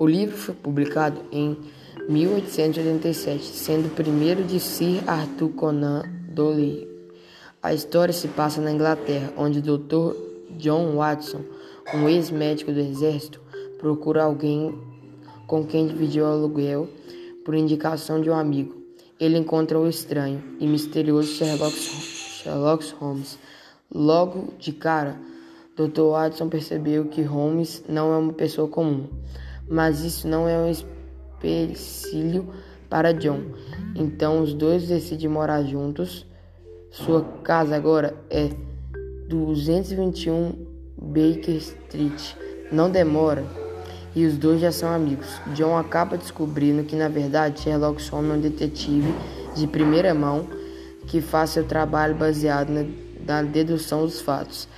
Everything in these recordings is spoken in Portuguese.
O livro foi publicado em 1887, sendo o primeiro de Sir Arthur Conan Doyle. A história se passa na Inglaterra, onde o Dr. John Watson, um ex-médico do exército, procura alguém com quem dividir o aluguel por indicação de um amigo. Ele encontra o estranho e misterioso Sherlock Holmes. Logo de cara, Dr. Watson percebeu que Holmes não é uma pessoa comum, mas isso não é um empecilho para John. Então os dois decidem morar juntos. Sua casa agora é 221 Baker Street. Não demora e os dois já são amigos. John acaba descobrindo que na verdade Sherlock Holmes é um detetive de primeira mão que faz seu trabalho baseado na, na dedução dos fatos.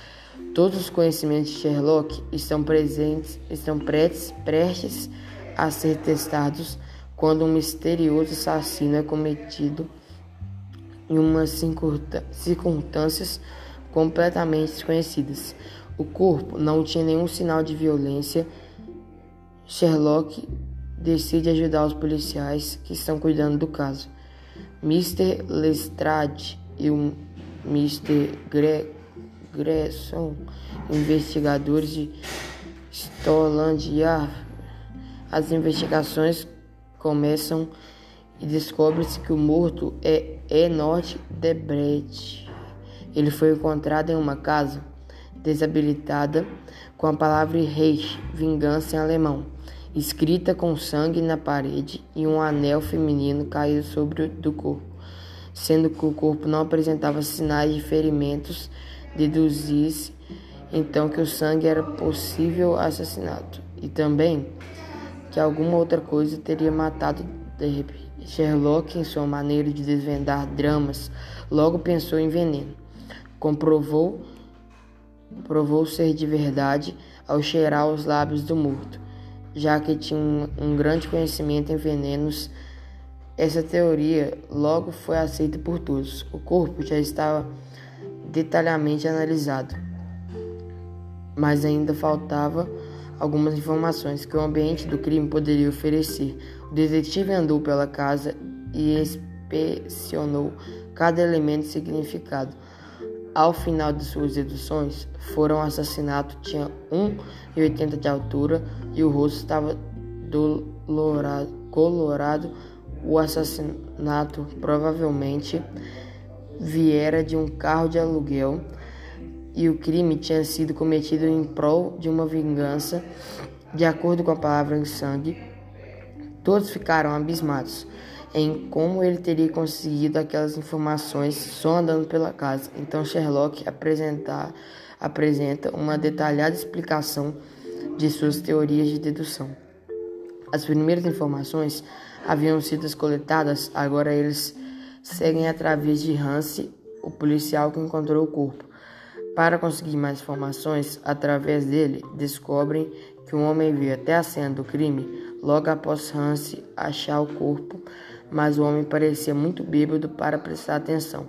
Todos os conhecimentos de Sherlock estão presentes, estão prestes, prestes a ser testados quando um misterioso assassino é cometido em umas circunstâncias completamente desconhecidas. O corpo não tinha nenhum sinal de violência. Sherlock decide ajudar os policiais que estão cuidando do caso. Mr. Lestrade e o Mr. Gre Gresson, investigadores de Scotland Yard. As investigações começam e descobre-se que o morto é Enoch Debrecht. Ele foi encontrado em uma casa desabilitada com a palavra Reich, vingança em alemão, escrita com sangue na parede e um anel feminino caído sobre o do corpo. Sendo que o corpo não apresentava sinais de ferimentos deduzisse então que o sangue era possível assassinato e também que alguma outra coisa teria matado Sherlock, em sua maneira de desvendar dramas, logo pensou em veneno. Comprovou provou ser de verdade ao cheirar os lábios do morto, já que tinha um, um grande conhecimento em venenos. Essa teoria logo foi aceita por todos. O corpo já estava detalhadamente analisado, mas ainda faltava algumas informações que o ambiente do crime poderia oferecer. O detetive andou pela casa e inspecionou cada elemento significado. Ao final de suas deduções, foram assassinato tinha 1,80 de altura e o rosto estava dolorado, colorado. O assassinato provavelmente viera de um carro de aluguel e o crime tinha sido cometido em prol de uma vingança, de acordo com a palavra em sangue. Todos ficaram abismados em como ele teria conseguido aquelas informações só andando pela casa. Então Sherlock apresenta uma detalhada explicação de suas teorias de dedução. As primeiras informações haviam sido coletadas, agora eles seguem através de Hansi, o policial que encontrou o corpo. Para conseguir mais informações através dele, descobrem que um homem veio até a cena do crime logo após Hansi achar o corpo, mas o homem parecia muito bêbado para prestar atenção.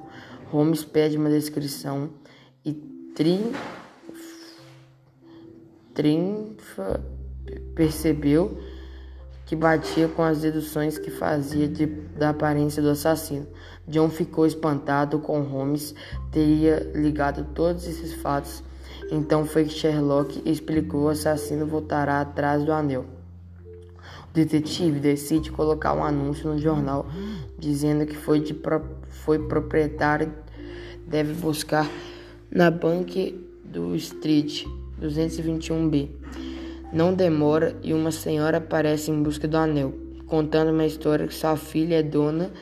Holmes pede uma descrição e Trinfa percebeu que batia com as deduções que fazia de, da aparência do assassino. John ficou espantado com Holmes teria ligado todos esses fatos. Então foi que Sherlock explicou: o assassino voltará atrás do anel. O detetive decide colocar um anúncio no jornal dizendo que foi, de, foi proprietário deve buscar na banque do Street 221B. Não demora e uma senhora aparece em busca do anel, contando uma história que sua filha é dona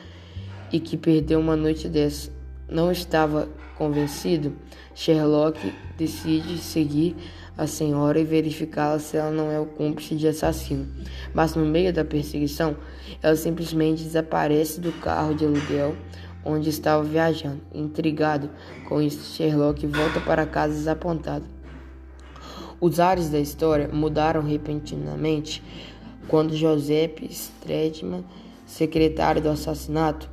e que perdeu uma noite dessa. Não estava convencido, Sherlock decide seguir a senhora e verificá-la se ela não é o cúmplice de assassino. Mas no meio da perseguição, ela simplesmente desaparece do carro de aluguel onde estava viajando. Intrigado com isso, Sherlock volta para casa desapontado. Os ares da história mudaram repentinamente quando Joseph Stedman, secretário do assassinato,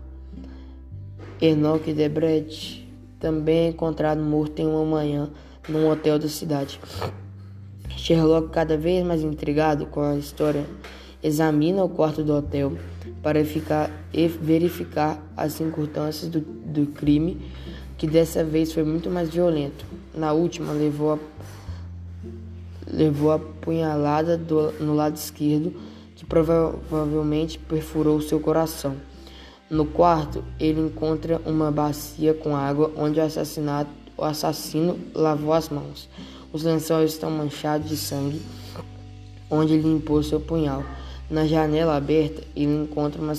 Enoch Debrecht, também é encontrado morto em uma manhã num hotel da cidade. Sherlock, cada vez mais intrigado com a história, examina o quarto do hotel para ficar, verificar as circunstâncias do, do crime, que dessa vez foi muito mais violento. Na última, levou a, levou a punhalada do, no lado esquerdo, que provavelmente perfurou seu coração. No quarto, ele encontra uma bacia com água onde o, assassinato, o assassino lavou as mãos. Os lençóis estão manchados de sangue, onde ele limpou seu punhal. Na janela aberta, ele encontra uma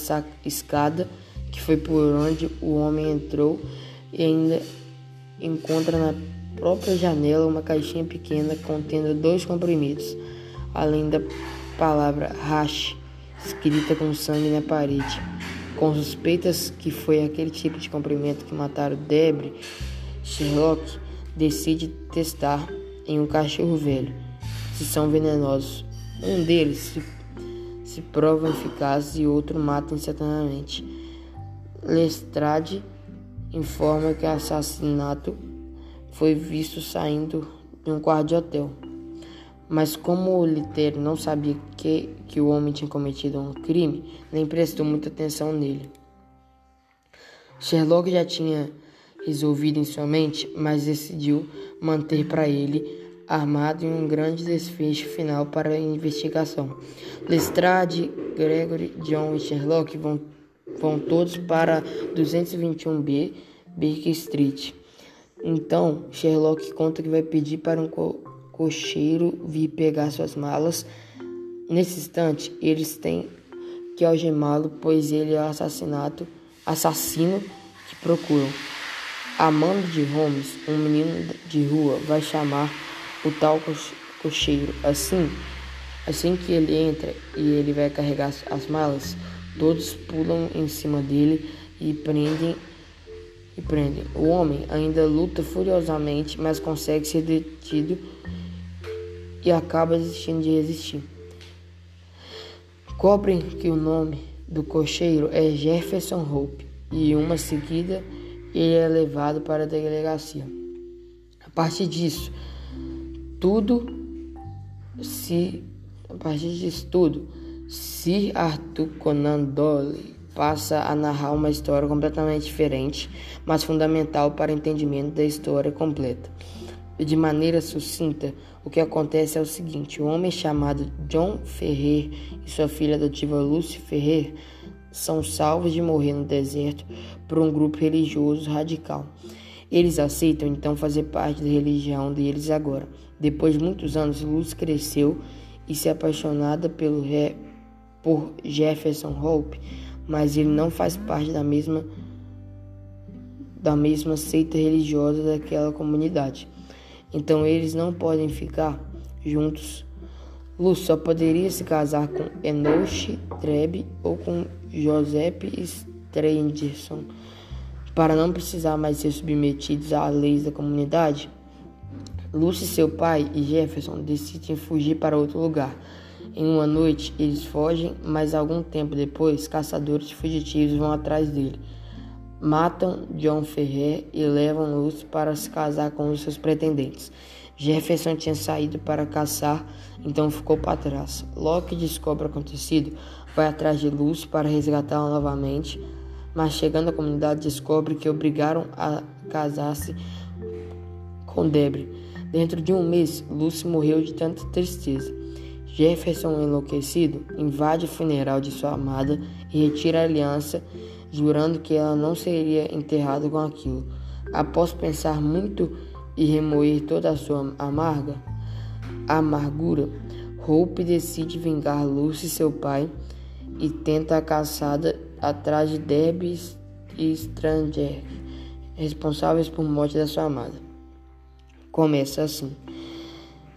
escada que foi por onde o homem entrou e ainda encontra na própria janela uma caixinha pequena contendo dois comprimidos, além da palavra hash escrita com sangue na parede. Com suspeitas que foi aquele tipo de comprimento que mataram Debre, Sherlock decide testar em um cachorro velho se são venenosos. Um deles se, se prova eficaz e outro mata instantaneamente. Lestrade informa que o assassinato foi visto saindo de um quarto de hotel. Mas como o Liteiro não sabia que, que o homem tinha cometido um crime, nem prestou muita atenção nele. Sherlock já tinha resolvido em sua mente, mas decidiu manter para ele armado em um grande desfecho final para a investigação. Lestrade, Gregory, John e Sherlock vão, vão todos para 221B Baker Street. Então, Sherlock conta que vai pedir para um cocheiro vir pegar suas malas. Nesse instante, eles têm que algemá-lo, pois ele é o assassinato, assassino que procuram. Amando de Holmes, um menino de rua, vai chamar o tal cocheiro. Assim, assim que ele entra e ele vai carregar as malas, todos pulam em cima dele e prendem e prendem. O homem ainda luta furiosamente, mas consegue ser detido e acaba desistindo de resistir. Cobrem que o nome do cocheiro é Jefferson Hope e uma seguida ele é levado para a delegacia. A partir disso, tudo se a partir disso tudo, Sir Arthur Conan Doyle passa a narrar uma história completamente diferente, mas fundamental para o entendimento da história completa. De maneira sucinta, o que acontece é o seguinte: o homem chamado John Ferrer e sua filha adotiva Lucy Ferrer são salvos de morrer no deserto por um grupo religioso radical. Eles aceitam então fazer parte da religião deles agora. Depois de muitos anos, Lucy cresceu e se apaixonada pelo por Jefferson Hope, mas ele não faz parte da mesma da mesma seita religiosa daquela comunidade. Então eles não podem ficar juntos. Luz só poderia se casar com Enoch Treb ou com Joseph Strangerson para não precisar mais ser submetidos às leis da comunidade. Lucy, seu pai e Jefferson decidem fugir para outro lugar. Em uma noite, eles fogem, mas algum tempo depois, caçadores fugitivos vão atrás dele. Matam John Ferrer e levam Lucy para se casar com os seus pretendentes. Jefferson tinha saído para caçar, então ficou para trás. Que descobre o acontecido, vai atrás de Lucy para resgatá-la novamente, mas chegando à comunidade descobre que obrigaram a casar-se com Debre. Dentro de um mês, Lucy morreu de tanta tristeza. Jefferson, enlouquecido, invade o funeral de sua amada e retira a aliança, jurando que ela não seria enterrada com aquilo. Após pensar muito e remoer toda a sua amarga amargura, Hope decide vingar Lucy, seu pai, e tenta a caçada atrás de Debbie e Stranger, responsáveis por morte da sua amada. Começa assim.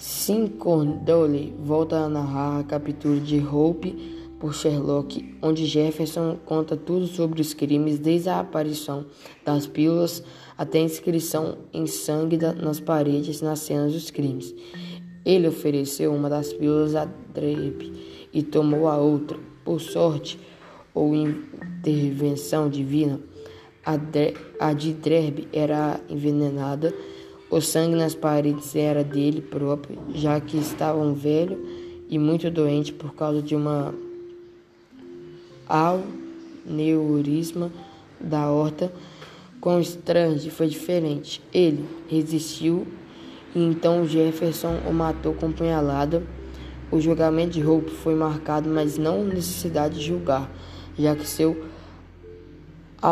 Sim Corndolle volta a narrar a captura de Hope por Sherlock, onde Jefferson conta tudo sobre os crimes desde a aparição das pílulas até a inscrição em sangue nas paredes nas cenas dos crimes. Ele ofereceu uma das pílulas a Drep e tomou a outra. Por sorte ou intervenção divina, a de Dreb era envenenada O sangue nas paredes era dele próprio, já que estava um velho e muito doente por causa de uma aneurisma da horta. Com Strange foi diferente. Ele resistiu e então Jefferson o matou com punhalada. O julgamento de Hope foi marcado, mas não necessidade de julgar, já que seu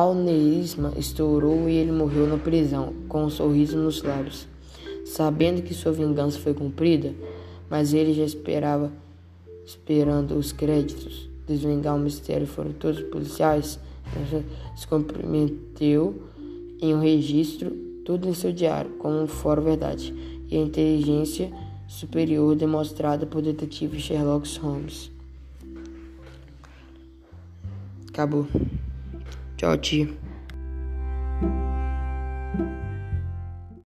aneurisma estourou e ele morreu na prisão, com um sorriso nos lábios. Sabendo que sua vingança foi cumprida, mas ele já esperava, esperando os créditos, desvengar o mistério foram todos os policiais, se comprometeu em um registro, tudo em seu diário, como fora verdade, e a inteligência superior demonstrada por detetive Sherlock Holmes. Acabou. Tchau, tio.